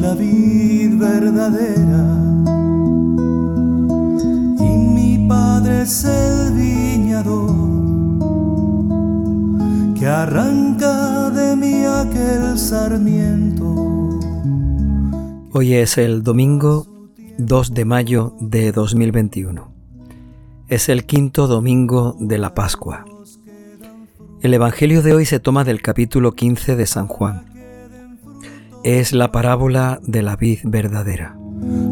la vid verdadera y mi padre es el viñador que arranca de mí aquel sarmiento. Hoy es el domingo 2 de mayo de 2021. Es el quinto domingo de la Pascua. El Evangelio de hoy se toma del capítulo 15 de San Juan. Es la parábola de la vid verdadera.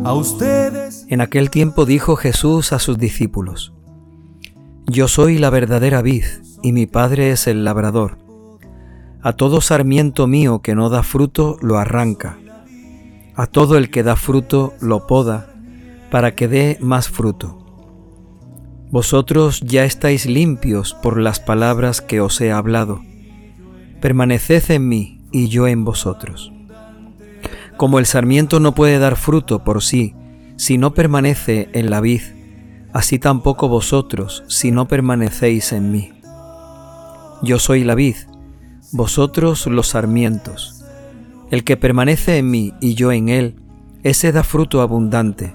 A ustedes En aquel tiempo dijo Jesús a sus discípulos, Yo soy la verdadera vid y mi Padre es el labrador. A todo sarmiento mío que no da fruto lo arranca. A todo el que da fruto lo poda para que dé más fruto. Vosotros ya estáis limpios por las palabras que os he hablado. Permaneced en mí y yo en vosotros. Como el sarmiento no puede dar fruto por sí si no permanece en la vid, así tampoco vosotros si no permanecéis en mí. Yo soy la vid, vosotros los sarmientos. El que permanece en mí y yo en él, ese da fruto abundante,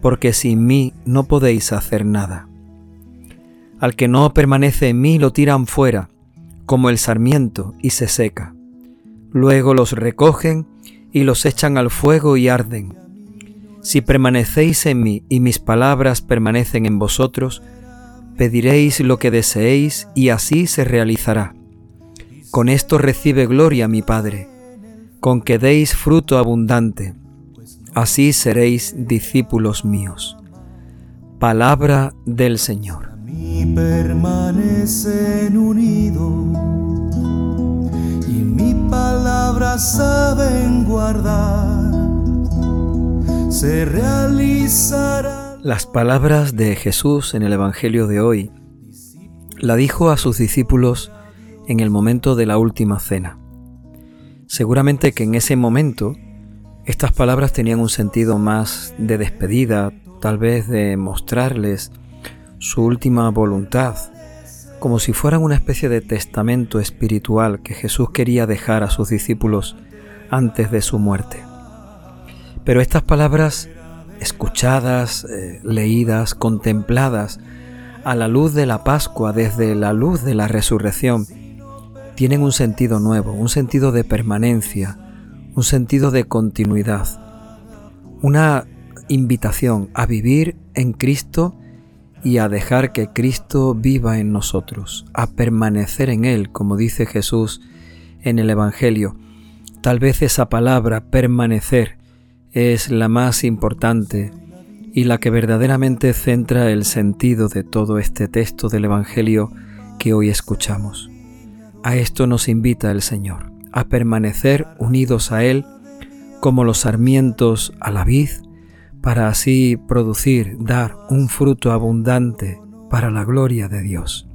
porque sin mí no podéis hacer nada. Al que no permanece en mí lo tiran fuera, como el sarmiento, y se seca. Luego los recogen y los echan al fuego y arden. Si permanecéis en mí y mis palabras permanecen en vosotros, pediréis lo que deseéis y así se realizará. Con esto recibe gloria mi Padre, con que deis fruto abundante, así seréis discípulos míos. Palabra del Señor. Se. Las palabras de Jesús en el Evangelio de hoy la dijo a sus discípulos en el momento de la última cena. Seguramente que en ese momento estas palabras tenían un sentido más de despedida, tal vez de mostrarles su última voluntad, como si fueran una especie de testamento espiritual que Jesús quería dejar a sus discípulos antes de su muerte. Pero estas palabras, escuchadas, eh, leídas, contempladas a la luz de la Pascua, desde la luz de la resurrección, tienen un sentido nuevo, un sentido de permanencia, un sentido de continuidad, una invitación a vivir en Cristo y a dejar que Cristo viva en nosotros, a permanecer en Él, como dice Jesús en el Evangelio. Tal vez esa palabra permanecer es la más importante y la que verdaderamente centra el sentido de todo este texto del Evangelio que hoy escuchamos. A esto nos invita el Señor, a permanecer unidos a Él como los sarmientos a la vid, para así producir, dar un fruto abundante para la gloria de Dios.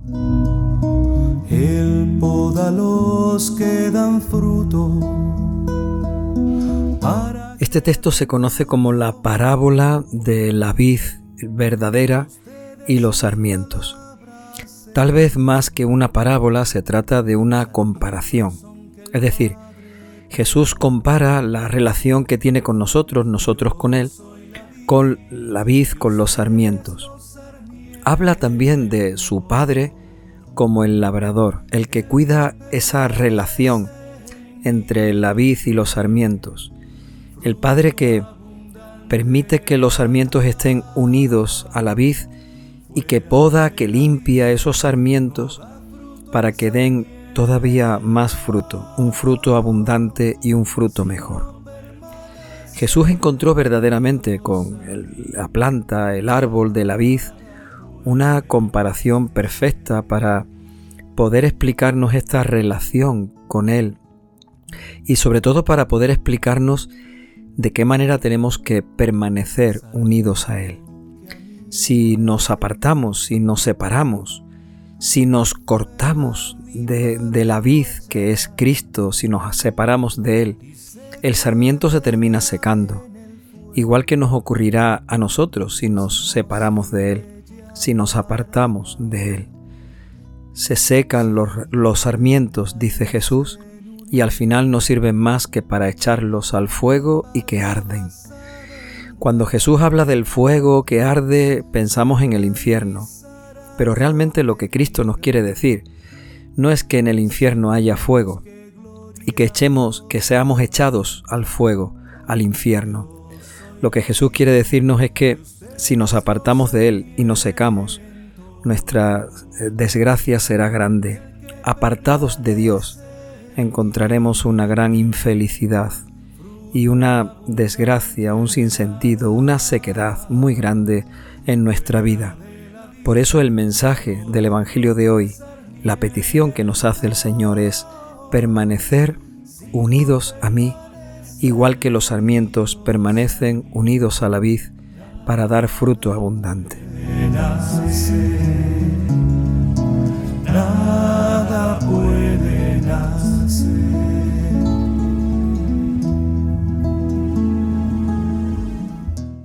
Él poda los que dan fruto. Para Este texto se conoce como la parábola de la vid verdadera y los sarmientos. Tal vez más que una parábola se trata de una comparación. Es decir, Jesús compara la relación que tiene con nosotros, nosotros con Él, con la vid, con los sarmientos. Habla también de su Padre como el labrador, el que cuida esa relación entre la vid y los sarmientos. El Padre que permite que los sarmientos estén unidos a la vid y que poda, que limpia esos sarmientos para que den todavía más fruto, un fruto abundante y un fruto mejor. Jesús encontró verdaderamente con la planta, el árbol de la vid, una comparación perfecta para poder explicarnos esta relación con Él y sobre todo para poder explicarnos de qué manera tenemos que permanecer unidos a Él. Si nos apartamos, si nos separamos, si nos cortamos de la vid que es Cristo, si nos separamos de Él, el sarmiento se termina secando, igual que nos ocurrirá a nosotros si nos separamos de Él, si nos apartamos de Él. Se secan los, los sarmientos, dice Jesús, y al final no sirven más que para echarlos al fuego y que arden. Cuando Jesús habla del fuego que arde, pensamos en el infierno, pero realmente lo que Cristo nos quiere decir no es que en el infierno haya fuego y que echemos, que seamos echados al fuego, al infierno. Lo que Jesús quiere decirnos es que si nos apartamos de Él y nos secamos, nuestra eh, desgracia será grande. Apartados de Dios, encontraremos una gran infelicidad y una desgracia, un sinsentido, una sequedad muy grande en nuestra vida. Por eso el mensaje del Evangelio de hoy, la petición que nos hace el Señor es permanecer unidos a mí, igual que los sarmientos permanecen unidos a la vid para dar fruto abundante.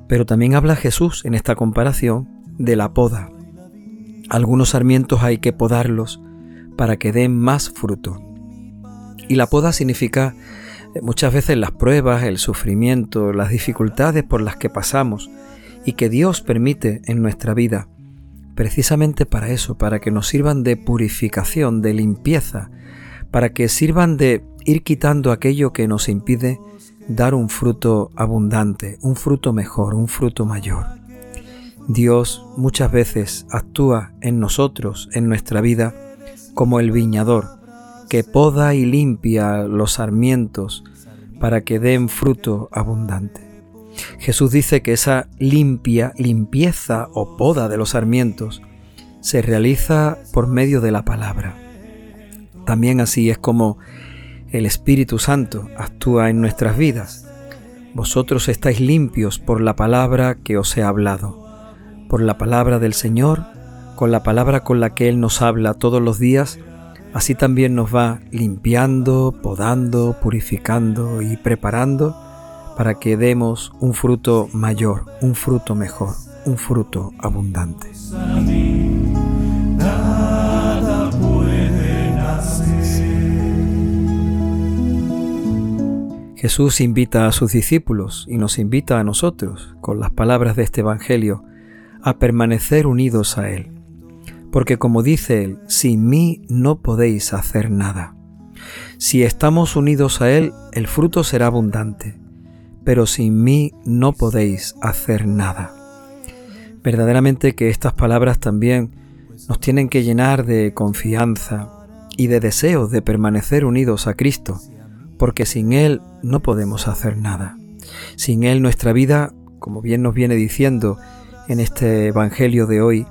Pero también habla Jesús en esta comparación de la poda. Algunos sarmientos hay que podarlos para que den más fruto. Y la poda significa eh, muchas veces las pruebas, el sufrimiento, las dificultades por las que pasamos y que Dios permite en nuestra vida, precisamente para eso, para que nos sirvan de purificación, de limpieza, para que sirvan de ir quitando aquello que nos impide dar un fruto abundante, un fruto mejor, un fruto mayor. Dios muchas veces actúa en nosotros, en nuestra vida, como el viñador, que poda y limpia los sarmientos para que den fruto abundante. Jesús dice que esa limpia, limpieza o poda de los sarmientos se realiza por medio de la palabra. También así es como el Espíritu Santo actúa en nuestras vidas. Vosotros estáis limpios por la palabra que os he hablado, por la palabra del Señor, con la palabra con la que Él nos habla todos los días, así también nos va limpiando, podando, purificando y preparando para que demos un fruto mayor, un fruto mejor, un fruto abundante. Jesús invita a sus discípulos y nos invita a nosotros, con las palabras de este Evangelio, a permanecer unidos a Él. Porque como dice Él, sin mí no podéis hacer nada. Si estamos unidos a Él, el fruto será abundante, pero sin mí no podéis hacer nada. Verdaderamente que estas palabras también nos tienen que llenar de confianza y de deseo de permanecer unidos a Cristo porque sin Él no podemos hacer nada. Sin Él nuestra vida, como bien nos viene diciendo en este Evangelio de hoy,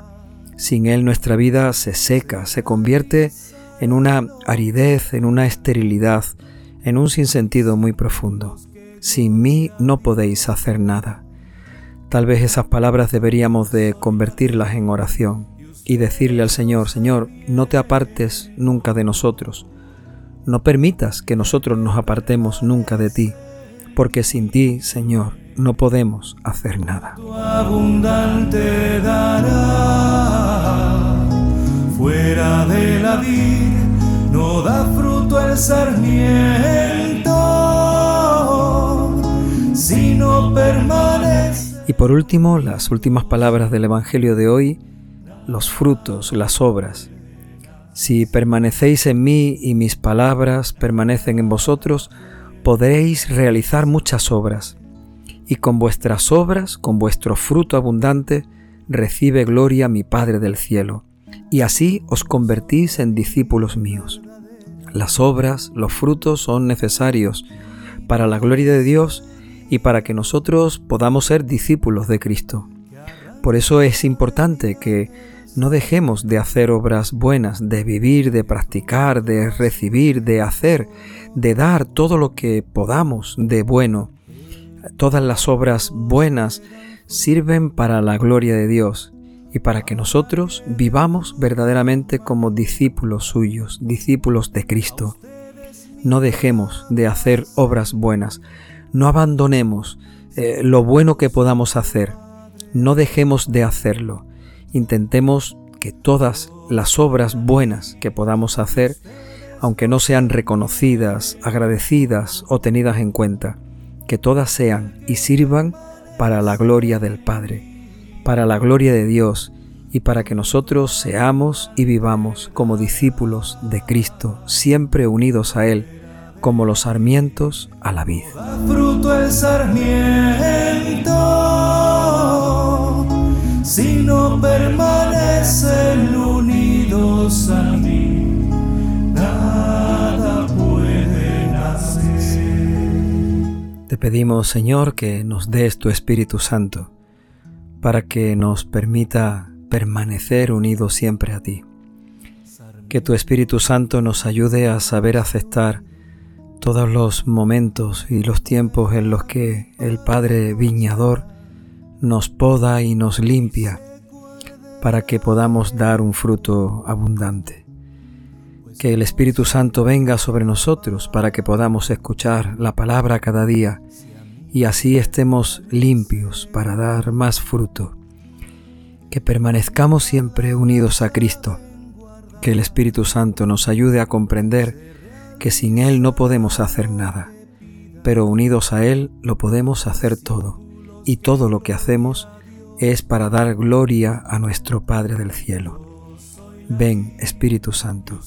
sin Él nuestra vida se seca, se convierte en una aridez, en una esterilidad, en un sinsentido muy profundo. Sin mí no podéis hacer nada. Tal vez esas palabras deberíamos de convertirlas en oración y decirle al Señor, Señor, no te apartes nunca de nosotros, no permitas que nosotros nos apartemos nunca de ti, porque sin ti, Señor, no podemos hacer nada. abundante dará, Y por último, las últimas palabras del Evangelio de hoy, los frutos, las obras. Si permanecéis en mí y mis palabras permanecen en vosotros, podréis realizar muchas obras, y con vuestras obras, con vuestro fruto abundante, recibe gloria mi Padre del cielo, y así os convertís en discípulos míos. Las obras, los frutos son necesarios para la gloria de Dios y para que nosotros podamos ser discípulos de Cristo. Por eso es importante que no dejemos de hacer obras buenas, de vivir, de practicar, de recibir, de hacer, de dar todo lo que podamos de bueno. Todas las obras buenas sirven para la gloria de Dios y para que nosotros vivamos verdaderamente como discípulos suyos, discípulos de Cristo. No dejemos de hacer obras buenas, no abandonemos eh, lo bueno que podamos hacer, no dejemos de hacerlo. Intentemos que todas las obras buenas que podamos hacer, aunque no sean reconocidas, agradecidas o tenidas en cuenta, que todas sean y sirvan para la gloria del Padre, para la gloria de Dios y para que nosotros seamos y vivamos como discípulos de Cristo, siempre unidos a Él, como los sarmientos a la vid. fruto el sarmiento, si no permanecen unidos a mí, nada. Te pedimos, Señor, que nos des tu Espíritu Santo, para que nos permita permanecer unidos siempre a ti. Que tu Espíritu Santo nos ayude a saber aceptar todos los momentos y los tiempos en los que el Padre Viñador nos poda y nos limpia para que podamos dar un fruto abundante. Que el Espíritu Santo venga sobre nosotros para que podamos escuchar la palabra cada día y así estemos limpios para dar más fruto. Que permanezcamos siempre unidos a Cristo. Que el Espíritu Santo nos ayude a comprender que sin Él no podemos hacer nada, pero unidos a Él lo podemos hacer todo, y todo lo que hacemos es para dar gloria a nuestro Padre del cielo. Ven, Espíritu Santo,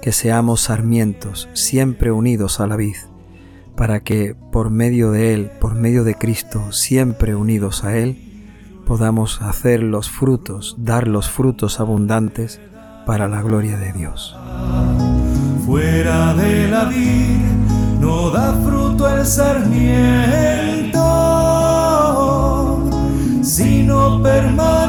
que seamos sarmientos siempre unidos a la vid, para que por medio de Él, por medio de Cristo, siempre unidos a Él, podamos hacer los frutos, dar los frutos abundantes para la gloria de Dios. Fuera de la vid no da fruto el sarmiento, sino permanece